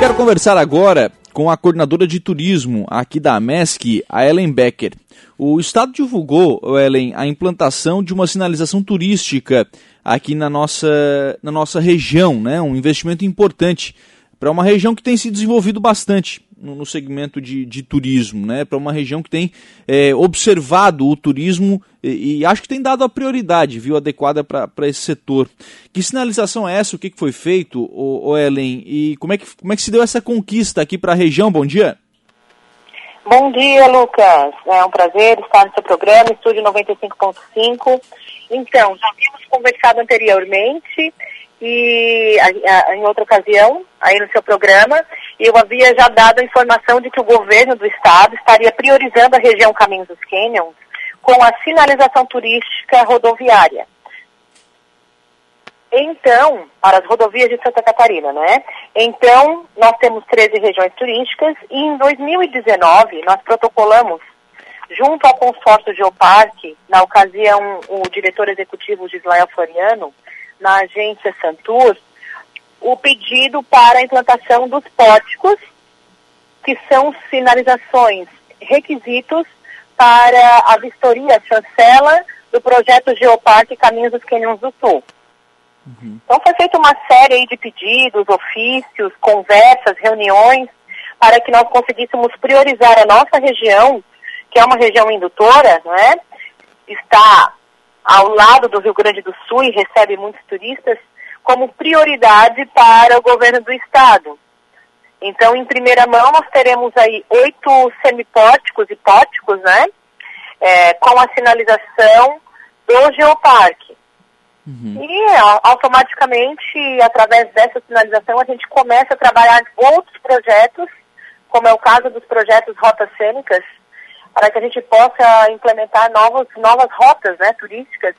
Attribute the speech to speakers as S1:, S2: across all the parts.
S1: Quero conversar agora com a coordenadora de turismo aqui da MESC, a Ellen Becker. O Estado divulgou, Ellen, a implantação de uma sinalização turística aqui na nossa, na nossa região, né? um investimento importante para uma região que tem se desenvolvido bastante no, no segmento de, de, turismo, né? Para uma região que tem é, observado o turismo e, e, acho que tem dado a prioridade, viu, adequada para esse setor. Que sinalização é essa? O que, que foi feito, o, o Ellen? E como é, que, como é que se deu essa conquista aqui para a região? Bom dia.
S2: Bom dia, Lucas. É um prazer estar no seu programa, Estúdio 95.5. Então, já tínhamos conversado anteriormente e a, a, em outra ocasião, aí no seu programa, eu havia já dado a informação de que o governo do estado estaria priorizando a região Caminhos dos Canyons com a sinalização turística rodoviária. Então, para as rodovias de Santa Catarina, né? Então, nós temos 13 regiões turísticas e em 2019 nós protocolamos, junto ao consórcio Geoparque, na ocasião o diretor executivo Gislael Floriano, na agência Santur, o pedido para a implantação dos pórticos, que são sinalizações, requisitos para a vistoria, chancela do projeto Geoparque Caminhos dos Cânions do Sul. Uhum. Então foi feita uma série de pedidos, ofícios, conversas, reuniões, para que nós conseguíssemos priorizar a nossa região, que é uma região indutora, não é? está ao lado do Rio Grande do Sul e recebe muitos turistas, como prioridade para o governo do estado. Então, em primeira mão, nós teremos aí oito semipórticos e pórticos, né? É, com a sinalização do Geoparque. Uhum. E automaticamente, através dessa sinalização, a gente começa a trabalhar outros projetos, como é o caso dos projetos Rotas Cênicas, para que a gente possa implementar novos, novas rotas né, turísticas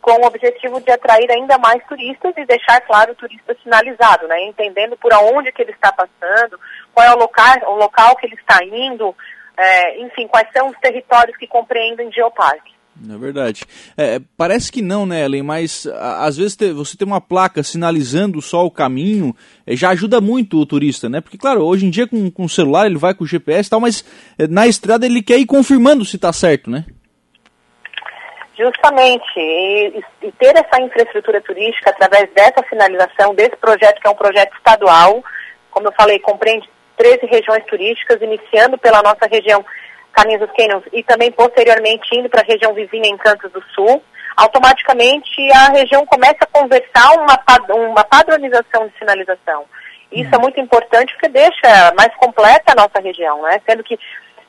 S2: com o objetivo de atrair ainda mais turistas e deixar, claro, o turista sinalizado, né? Entendendo por onde que ele está passando, qual é o local, o local que ele está indo, é, enfim, quais são os territórios que compreendem Geoparque.
S1: É verdade. É, parece que não, né, Ellen? Mas a, às vezes te, você tem uma placa sinalizando só o caminho é, já ajuda muito o turista, né? Porque, claro, hoje em dia com, com o celular ele vai com o GPS e tal, mas é, na estrada ele quer ir confirmando se está certo, né?
S2: Justamente, e, e, ter essa infraestrutura turística através dessa finalização desse projeto, que é um projeto estadual, como eu falei, compreende 13 regiões turísticas, iniciando pela nossa região Caminhos dos Canyons e também posteriormente indo para a região vizinha em Cantos do Sul, automaticamente a região começa a conversar uma, uma padronização de sinalização. Isso é muito importante porque deixa mais completa a nossa região, né? Sendo que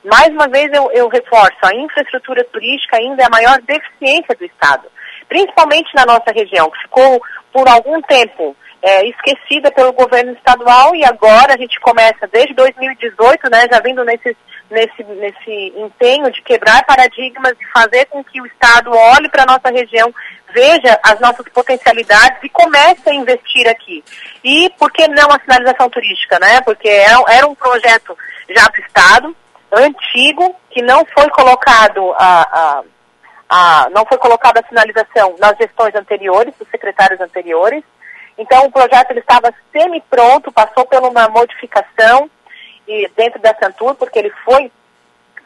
S2: mais uma vez eu, eu reforço, a infraestrutura turística ainda é a maior deficiência do Estado, principalmente na nossa região, que ficou por algum tempo é, esquecida pelo governo estadual e agora a gente começa desde 2018, né, já vindo nesse, nesse, nesse empenho de quebrar paradigmas, de fazer com que o Estado olhe para a nossa região, veja as nossas potencialidades e comece a investir aqui. E por que não a sinalização turística, né? Porque era, é era um projeto já do Estado, antigo que não foi colocado a, a, a, não foi colocada a sinalização nas gestões anteriores, dos secretários anteriores. Então o projeto ele estava semi-pronto, passou por uma modificação e dentro da Santur, porque ele foi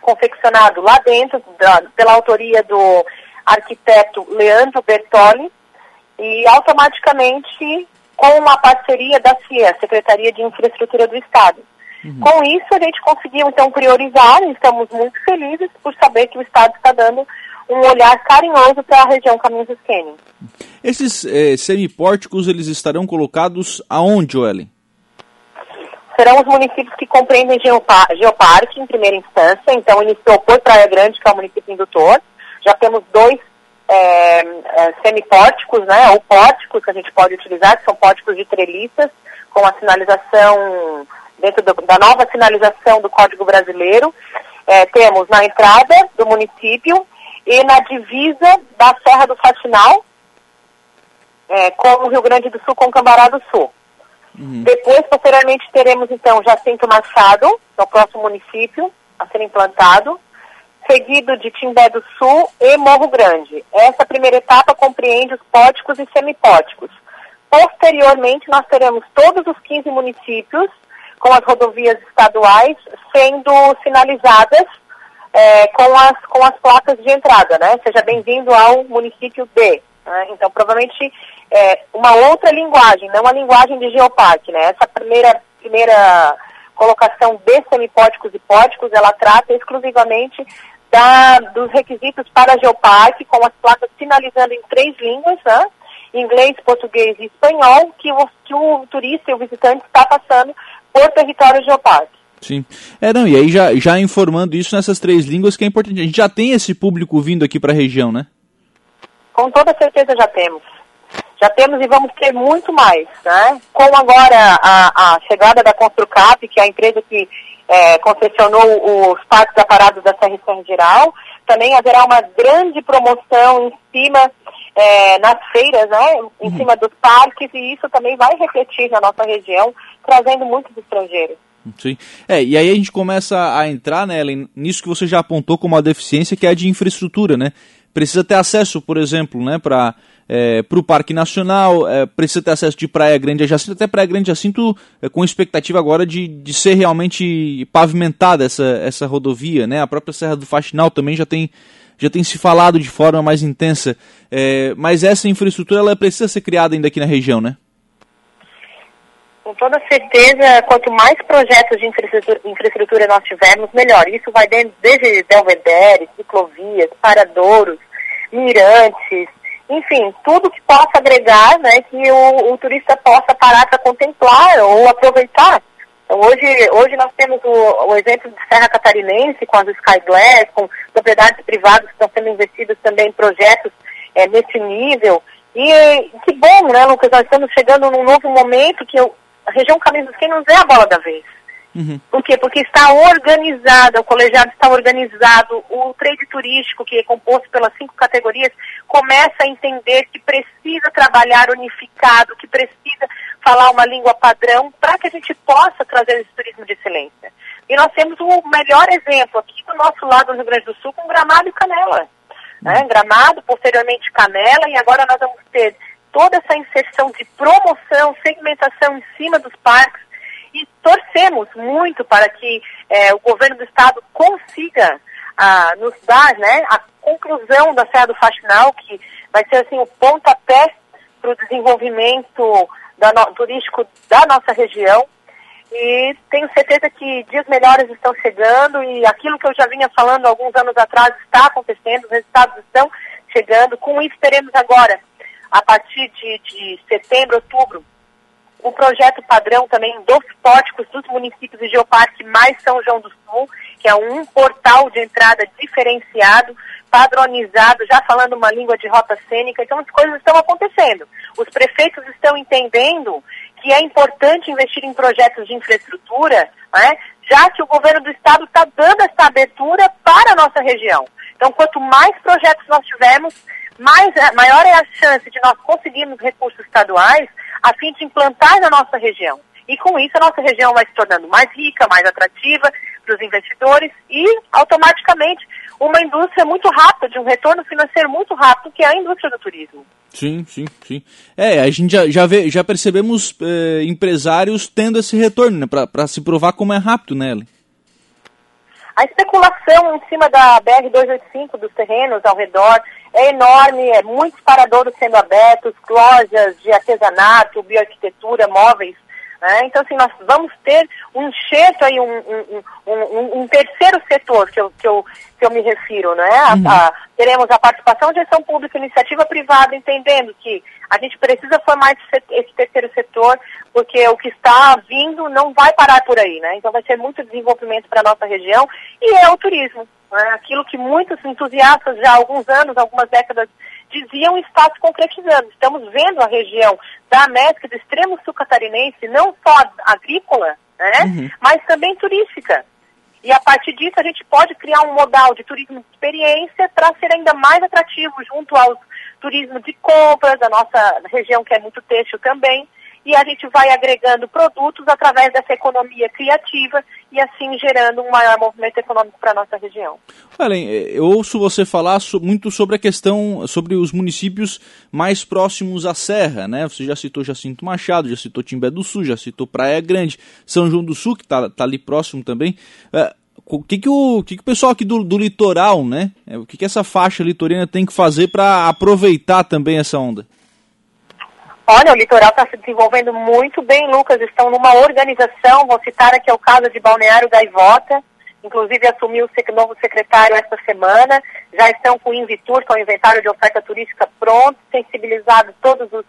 S2: confeccionado lá dentro da, pela autoria do arquiteto Leandro Bertoli e automaticamente com uma parceria da CIA, Secretaria de Infraestrutura do Estado. Uhum. Com isso, a gente conseguiu, então, priorizar e estamos muito felizes por saber que o Estado está dando um olhar carinhoso para a região Caminhos dos Quênios.
S1: Esses eh, semipórticos, eles estarão colocados aonde, Ellen?
S2: Serão os municípios que compreendem Geopar Geoparque, em primeira instância. Então, iniciou por Praia Grande, que é o município indutor. Já temos dois é, é, semipórticos, né, ou pórticos que a gente pode utilizar, que são pórticos de treliças, com a sinalização dentro do, da nova sinalização do Código Brasileiro, é, temos na entrada do município e na divisa da Serra do Fatinal, é, com o Rio Grande do Sul com Cambará do Sul. Uhum. Depois, posteriormente, teremos então Jacinto Machado, que é o próximo município a ser implantado, seguido de Timbé do Sul e Morro Grande. Essa primeira etapa compreende os póticos e semipóticos. Posteriormente, nós teremos todos os 15 municípios com as rodovias estaduais sendo sinalizadas é, com, as, com as placas de entrada, né? Seja bem-vindo ao município B. Né? Então, provavelmente, é, uma outra linguagem, não a linguagem de geoparque, né? Essa primeira, primeira colocação de semipódicos e pódicos, ela trata exclusivamente da, dos requisitos para geoparque, com as placas sinalizando em três línguas, né? inglês, português e espanhol, que o, que o turista e o visitante está passando por território geoparque.
S1: Sim. É, não, e aí já, já informando isso nessas três línguas que é importante. A gente já tem esse público vindo aqui para a região, né?
S2: Com toda certeza já temos. Já temos e vamos ter muito mais, né? Com agora a, a chegada da Construcap, que é a empresa que é, concessionou os parques aparados da Serra São Geral, também haverá uma grande promoção em cima é, nas feiras, né, em uhum. cima dos parques, e isso também vai refletir na nossa região, trazendo muitos estrangeiros.
S1: Sim. É, e aí a gente começa a entrar, né, Ellen, nisso que você já apontou como uma deficiência, que é a de infraestrutura, né? Precisa ter acesso, por exemplo, né, para é, o Parque Nacional, é, precisa ter acesso de Praia Grande Jacinto, até Praia Grande Jacinto é, com expectativa agora de, de ser realmente pavimentada essa, essa rodovia, né? A própria Serra do Faxinal também já tem, já tem se falado de forma mais intensa, é, mas essa infraestrutura ela precisa ser criada ainda aqui na região, né?
S2: Com toda certeza, quanto mais projetos de infraestrutura, infraestrutura nós tivermos, melhor. Isso vai desde Belvedere, ciclovias, paradouros, mirantes, enfim, tudo que possa agregar, né, que o, o turista possa parar para contemplar ou aproveitar. Então, hoje, hoje nós temos o, o, exemplo de Serra Catarinense com as Sky Glass, com propriedades privadas que estão sendo investidas também em projetos é, nesse nível. E que bom, né, Lucas? Nós estamos chegando num novo momento que eu, a região Caminhos dos Quênios é a bola da vez. Uhum. Por quê? Porque está organizada, o colegiado está organizado, o trade turístico, que é composto pelas cinco categorias, começa a entender que precisa trabalhar unificado, que precisa falar uma língua padrão para que a gente possa trazer esse turismo de excelência. E nós temos o melhor exemplo aqui do nosso lado do Rio Grande do Sul com Gramado e Canela. Né? Uhum. Gramado, posteriormente Canela, e agora nós vamos ter toda essa inserção de promoção, segmentação em cima dos parques, e torcemos muito para que é, o governo do estado consiga ah, nos dar né, a conclusão da Serra do Faxinal, que vai ser assim o pontapé para o desenvolvimento da no, turístico da nossa região. E tenho certeza que dias melhores estão chegando e aquilo que eu já vinha falando alguns anos atrás está acontecendo, os resultados estão chegando. Com isso, teremos agora, a partir de, de setembro, outubro, o projeto padrão também dos pórticos dos municípios de Geoparque mais São João do Sul, que é um portal de entrada diferenciado, padronizado, já falando uma língua de rota cênica. Então as coisas estão acontecendo. Os prefeitos estão entendendo que é importante investir em projetos de infraestrutura, né, já que o governo do estado está dando essa abertura para a nossa região. Então, quanto mais projetos nós tivermos, mais, maior é a chance de nós conseguirmos recursos estaduais a fim de implantar na nossa região. E com isso a nossa região vai se tornando mais rica, mais atrativa para os investidores e automaticamente uma indústria muito rápida, de um retorno financeiro muito rápido, que é a indústria do turismo.
S1: Sim, sim, sim. É, a gente já, já, vê, já percebemos eh, empresários tendo esse retorno, né, para se provar como é rápido, né, Ellen?
S2: A especulação em cima da BR-285, dos terrenos ao redor, é enorme, é muitos paradouros sendo abertos, lojas de artesanato, bioarquitetura, móveis. Né? Então, assim, nós vamos ter um enxerto aí, um, um, um, um, terceiro setor que eu, que eu, que eu me refiro, né? Uhum. A, a, teremos a participação de gestão pública e iniciativa privada, entendendo que a gente precisa formar esse, esse terceiro setor, porque o que está vindo não vai parar por aí, né? Então vai ser muito desenvolvimento para a nossa região e é o turismo. Né? Aquilo que muitos entusiastas já há alguns anos, algumas décadas, diziam está se concretizando. Estamos vendo a região da América, do extremo sul catarinense, não só agrícola, né? Uhum. mas também turística. E a partir disso a gente pode criar um modal de turismo de experiência para ser ainda mais atrativo junto ao turismo de compras da nossa região, que é muito têxtil também. E a gente vai agregando produtos através dessa economia criativa e assim gerando um maior movimento econômico para a nossa região.
S1: Ellen, eu ouço você falar muito sobre a questão, sobre os municípios mais próximos à serra, né? Você já citou Jacinto Machado, já citou Timbé do Sul, já citou Praia Grande, São João do Sul, que está tá ali próximo também. É, o que, que, o, que, que o pessoal aqui do, do litoral, né? É, o que, que essa faixa litorânea tem que fazer para aproveitar também essa onda?
S2: Olha, o litoral está se desenvolvendo muito bem, Lucas. Estão numa organização, vou citar aqui o caso de Balneário Gaivota, inclusive assumiu o novo secretário esta semana. Já estão com o Invitur, que é o inventário de oferta turística pronto, sensibilizado todos os,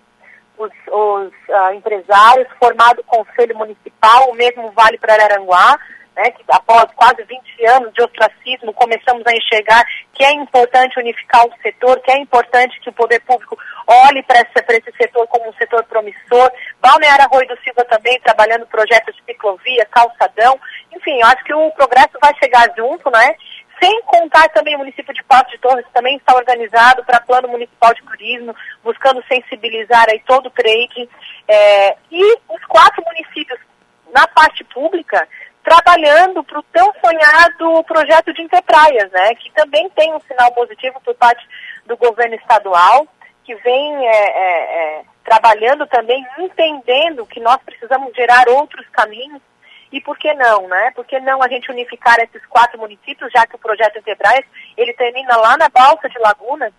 S2: os, os uh, empresários, formado o Conselho Municipal, o mesmo vale para Araranguá né, que após quase 20 anos de ostracismo começamos a enxergar que é importante unificar o setor, que é importante que o poder público olhe para esse setor como um setor promissor. Balneário Arroio do Silva também trabalhando projetos de ciclovia, calçadão. Enfim, acho que o progresso vai chegar junto, né? Sem contar também o município de Passo de Torres também está organizado para plano municipal de turismo, buscando sensibilizar aí todo o trade. É, e os quatro municípios na parte pública trabalhando para o tão sonhado projeto de Interpraias, né, que também tem um sinal positivo por parte do governo estadual, que vem é, é, é, trabalhando também, entendendo que nós precisamos gerar outros caminhos e por que não, né? Por que não a gente unificar esses quatro municípios, já que o projeto Interbraias, ele termina lá na Balsa de Laguna,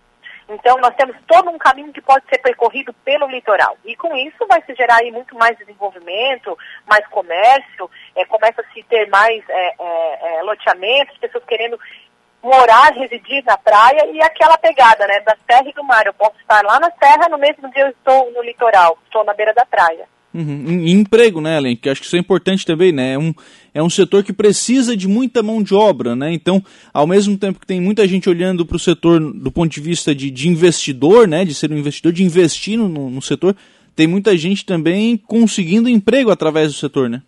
S2: então, nós temos todo um caminho que pode ser percorrido pelo litoral. E com isso vai se gerar aí muito mais desenvolvimento, mais comércio, é, começa a se ter mais é, é, é, loteamentos, pessoas querendo morar, residir na praia e aquela pegada, né, da serra e do mar. Eu posso estar lá na serra, no mesmo dia eu estou no litoral, estou na beira da praia.
S1: Uhum. E emprego, né, Ellen? Que acho que isso é importante também, né? É um, é um setor que precisa de muita mão de obra, né? Então, ao mesmo tempo que tem muita gente olhando para o setor do ponto de vista de, de investidor, né? De ser um investidor, de investir no, no setor, tem muita gente também conseguindo emprego através do setor, né?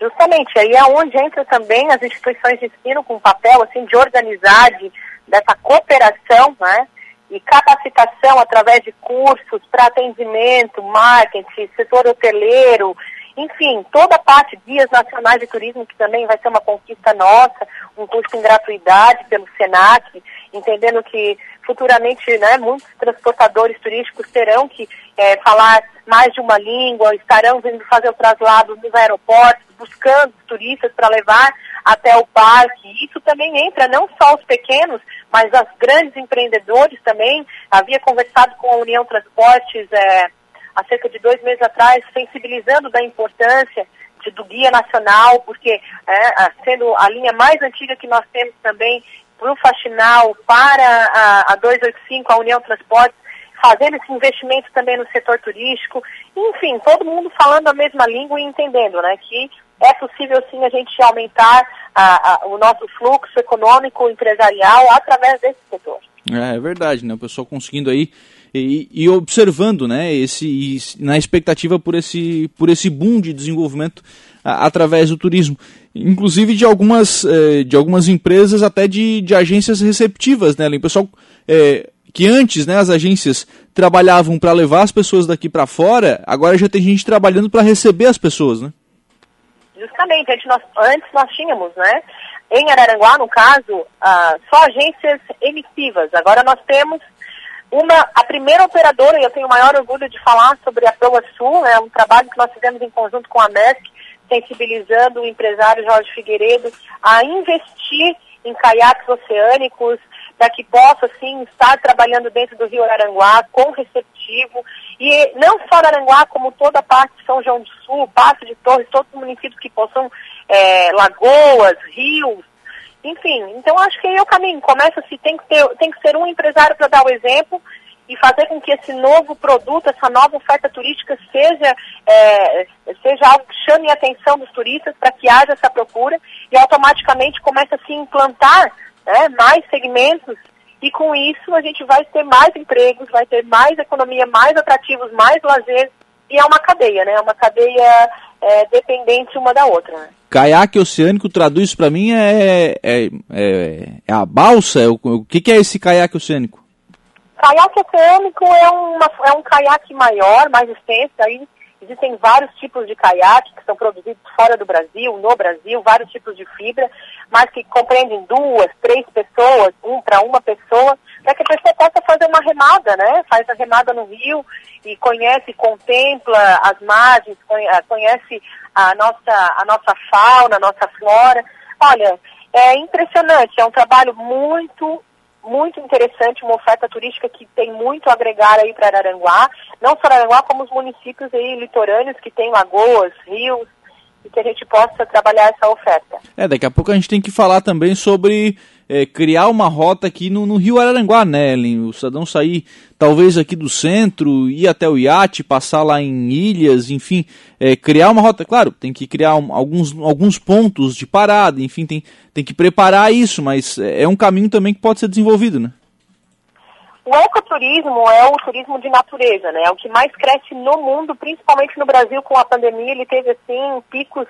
S2: Justamente, aí é onde entra também as instituições de ensino com o papel assim, de organizar, de, dessa cooperação, né? E capacitação através de cursos para atendimento, marketing, setor hoteleiro, enfim, toda a parte Dias Nacionais de Turismo, que também vai ser uma conquista nossa, um curso em gratuidade pelo SENAC, entendendo que futuramente né, muitos transportadores turísticos terão que é, falar mais de uma língua, estarão vindo fazer o traslado nos aeroportos, buscando turistas para levar até o parque. Isso também entra não só os pequenos, mas os grandes empreendedores também. Havia conversado com a União Transportes é, há cerca de dois meses atrás, sensibilizando da importância do Guia Nacional, porque é, sendo a linha mais antiga que nós temos também para o Faxinal, para a, a 285, a União Transportes, fazendo esse investimento também no setor turístico, enfim, todo mundo falando a mesma língua e entendendo, né, que é possível sim a gente aumentar a, a, o nosso fluxo econômico empresarial através desse setor.
S1: É, é verdade, né, o pessoal conseguindo aí e, e, observando, né, esse, e, na expectativa por esse, por esse boom de desenvolvimento através do turismo, inclusive de algumas, eh, de algumas empresas até de, de agências receptivas, né, o pessoal eh, que antes, né, as agências trabalhavam para levar as pessoas daqui para fora, agora já tem gente trabalhando para receber as pessoas, né?
S2: Justamente, antes nós, antes nós tínhamos, né, em Araranguá, no caso, ah, só agências emissivas. Agora nós temos uma, a primeira operadora, e eu tenho o maior orgulho de falar sobre a Proa Sul, é um trabalho que nós fizemos em conjunto com a MESC, sensibilizando o empresário Jorge Figueiredo a investir em caiaques oceânicos, para que possa, sim, estar trabalhando dentro do Rio Araranguá com receptivo. E não só Araranguá, como toda a parte de São João do Sul, Passo de Torres, todos os municípios que possam é, lagoas, rios, enfim, então acho que aí é o caminho. Começa-se, tem, que ter, tem que ser um empresário para dar o exemplo e fazer com que esse novo produto, essa nova oferta turística seja, é, seja algo que chame a atenção dos turistas para que haja essa procura e automaticamente começa a se implantar né, mais segmentos e com isso a gente vai ter mais empregos, vai ter mais economia, mais atrativos, mais lazer e é uma cadeia, né? É uma cadeia é, dependente uma da outra. Né?
S1: Caiaque oceânico, traduz para mim, é, é, é, é, a balsa? O, o que, que é esse caiaque oceânico?
S2: Caiaque oceânico é, uma, é um caiaque maior, mais extenso, aí existem vários tipos de caiaque que são produzidos fora do Brasil, no Brasil, vários tipos de fibra, mas que compreendem duas, três pessoas, um para uma pessoa, para que a pessoa possa fazer uma remada, né? Faz a remada no rio e conhece, contempla as margens, conhece a nossa, a nossa fauna, a nossa flora. Olha, é impressionante, é um trabalho muito, muito interessante, uma oferta turística que tem muito a agregar aí para Araranguá, não só Araranguá, como os municípios aí litorâneos que têm lagoas, rios, e que a gente possa trabalhar essa oferta.
S1: É, daqui a pouco a gente tem que falar também sobre é, criar uma rota aqui no, no, Rio Araranguá, né, Ellen? O cidadão sair talvez aqui do centro, ir até o iate, passar lá em ilhas, enfim, é, criar uma rota. Claro, tem que criar um, alguns, alguns pontos de parada, enfim, tem, tem que preparar isso, mas é, é um caminho também que pode ser desenvolvido, né?
S2: O ecoturismo é o turismo de natureza, né? É o que mais cresce no mundo, principalmente no Brasil com a pandemia. Ele teve, assim, picos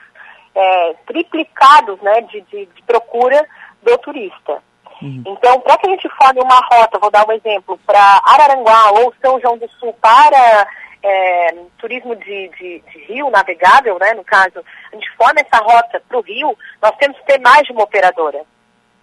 S2: é, triplicados né, de, de, de procura do turista. Uhum. Então, para que a gente forme uma rota, vou dar um exemplo, para Araranguá ou São João do Sul para é, turismo de, de, de, rio navegável, né, no caso, a gente forma essa rota para o rio, nós temos que ter mais de uma operadora.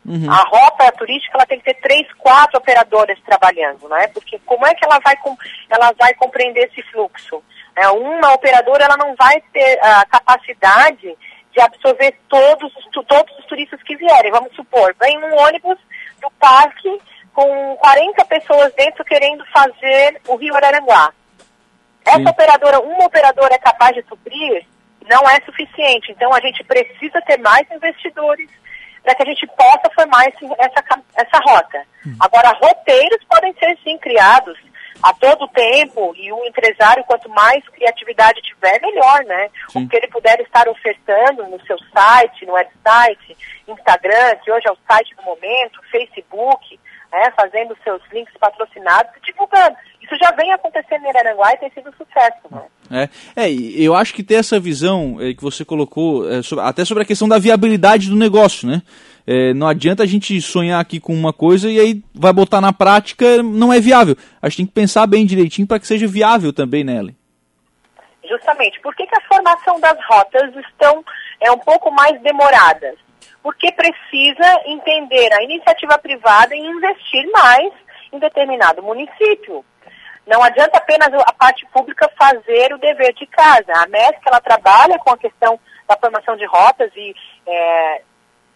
S2: Uhum. A rota turística ela tem que ter três, quatro operadoras trabalhando, né? Porque como é que ela vai, com, ela vai compreender esse fluxo? É, uma operadora ela não vai ter a capacidade de absorver todos, todos os turistas que vierem. Vamos supor, vem um ônibus do parque com 40 pessoas dentro querendo fazer o Rio Araranguá. Essa Sim. operadora, uma operadora é capaz de suprir, não é suficiente. Então a gente precisa ter mais investidores para que a gente possa formar esse, essa, essa rota. Hum. Agora, roteiros podem ser sim criados a todo tempo e o empresário, quanto mais criatividade tiver, melhor, né? Sim. O que ele puder estar ofertando no seu site, no website, Instagram, que hoje é o site do momento, Facebook, né? fazendo seus links patrocinados e divulgando. Isso já vem acontecendo em Araranguá e tem sido um sucesso, né?
S1: É, é, eu acho que ter essa visão é, que você colocou, é, sobre, até sobre a questão da viabilidade do negócio, né? É, não adianta a gente sonhar aqui com uma coisa e aí vai botar na prática, não é viável. A gente tem que pensar bem direitinho para que seja viável também, né, Ellen?
S2: Justamente. Por que, que a formação das rotas estão é, um pouco mais demoradas? Porque precisa entender a iniciativa privada e investir mais em determinado município. Não adianta apenas a parte pública fazer o dever de casa. A MESC, ela trabalha com a questão da formação de rotas e é,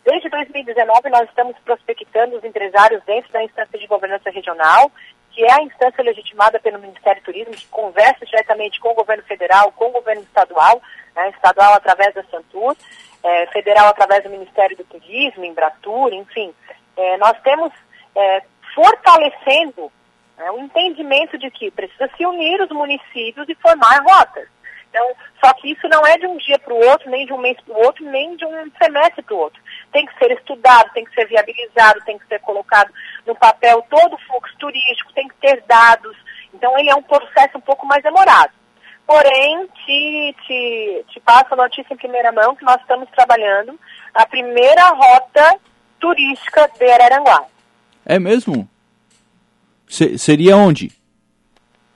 S2: Desde 2019, nós estamos prospectando os empresários dentro da instância de governança regional, que é a instância legitimada pelo Ministério do Turismo, que conversa diretamente com o governo federal, com o governo estadual, né, estadual através da Santur, é, federal através do Ministério do Turismo, Embratur, enfim. É, nós temos é, fortalecendo né, o entendimento de que precisa se unir os municípios e formar rotas. Então, só que isso não é de um dia para o outro, nem de um mês para o outro, nem de um semestre para o outro. Tem que ser estudado, tem que ser viabilizado, tem que ser colocado no papel todo o fluxo turístico, tem que ter dados. Então, ele é um processo um pouco mais demorado. Porém, te, te, te passo a notícia em primeira mão que nós estamos trabalhando a primeira rota turística de Araranguá.
S1: É mesmo? Se, seria onde?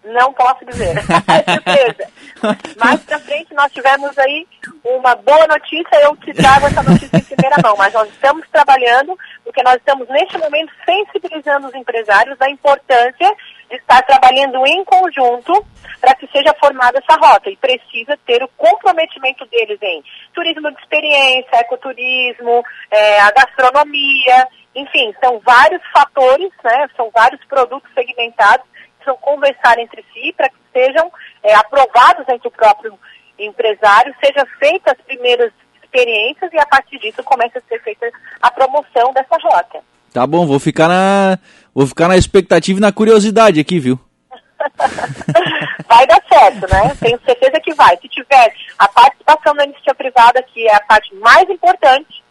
S2: Não posso dizer. Mais pra frente nós tivemos aí uma boa notícia, eu te trago essa notícia em primeira mão, mas nós estamos trabalhando, porque nós estamos neste momento sensibilizando os empresários da importância de estar trabalhando em conjunto para que seja formada essa rota e precisa ter o comprometimento deles em turismo de experiência, ecoturismo, é, a gastronomia, enfim, são vários fatores, né, são vários produtos segmentados precisam conversar entre si para que sejam é, aprovados entre o próprio empresário, sejam feitas as primeiras experiências e a partir disso comece a ser feita a promoção dessa rota.
S1: Tá bom, vou ficar na vou ficar na expectativa e na curiosidade aqui, viu?
S2: vai dar certo, né? Tenho certeza que vai. Se tiver a participação da iniciativa privada, que é a parte mais importante,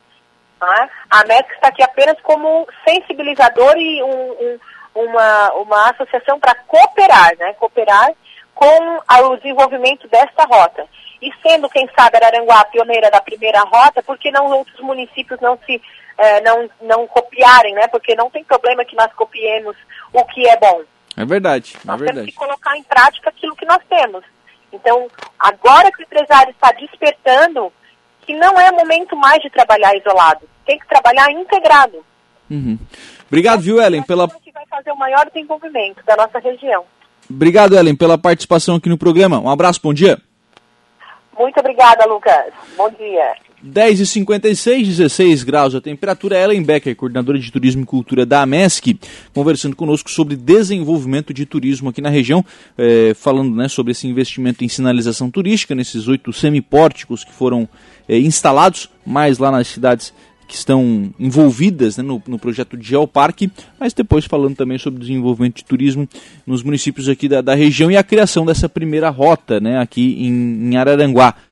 S2: né? a MESC está aqui apenas como sensibilizador e um, um uma, uma associação para cooperar, né? Cooperar com o desenvolvimento desta rota. E sendo, quem sabe, Araranguá a pioneira da primeira rota, por que não outros municípios não se eh, não, não copiarem, né? Porque não tem problema que nós copiemos o que é bom.
S1: É verdade,
S2: é nós
S1: verdade.
S2: temos que colocar em prática aquilo que nós temos. Então, agora que o empresário está despertando, que não é momento mais de trabalhar isolado, tem que trabalhar integrado.
S1: Uhum. Obrigado, viu, Ellen, pela...
S2: fazer o maior desenvolvimento da nossa região.
S1: Obrigado, Ellen, pela participação aqui no programa. Um abraço, bom dia.
S2: Muito obrigada, Lucas. Bom dia.
S1: 10h56, 16 graus a temperatura. Ellen Becker, coordenadora de Turismo e Cultura da AMESC, conversando conosco sobre desenvolvimento de turismo aqui na região, eh, falando né, sobre esse investimento em sinalização turística, nesses oito semipórticos que foram eh, instalados, mais lá nas cidades que estão envolvidas né, no, no, projeto de Geoparque, mas depois falando também sobre o desenvolvimento de turismo nos municípios aqui da, da região e a criação dessa primeira rota né, aqui em, em Araranguá.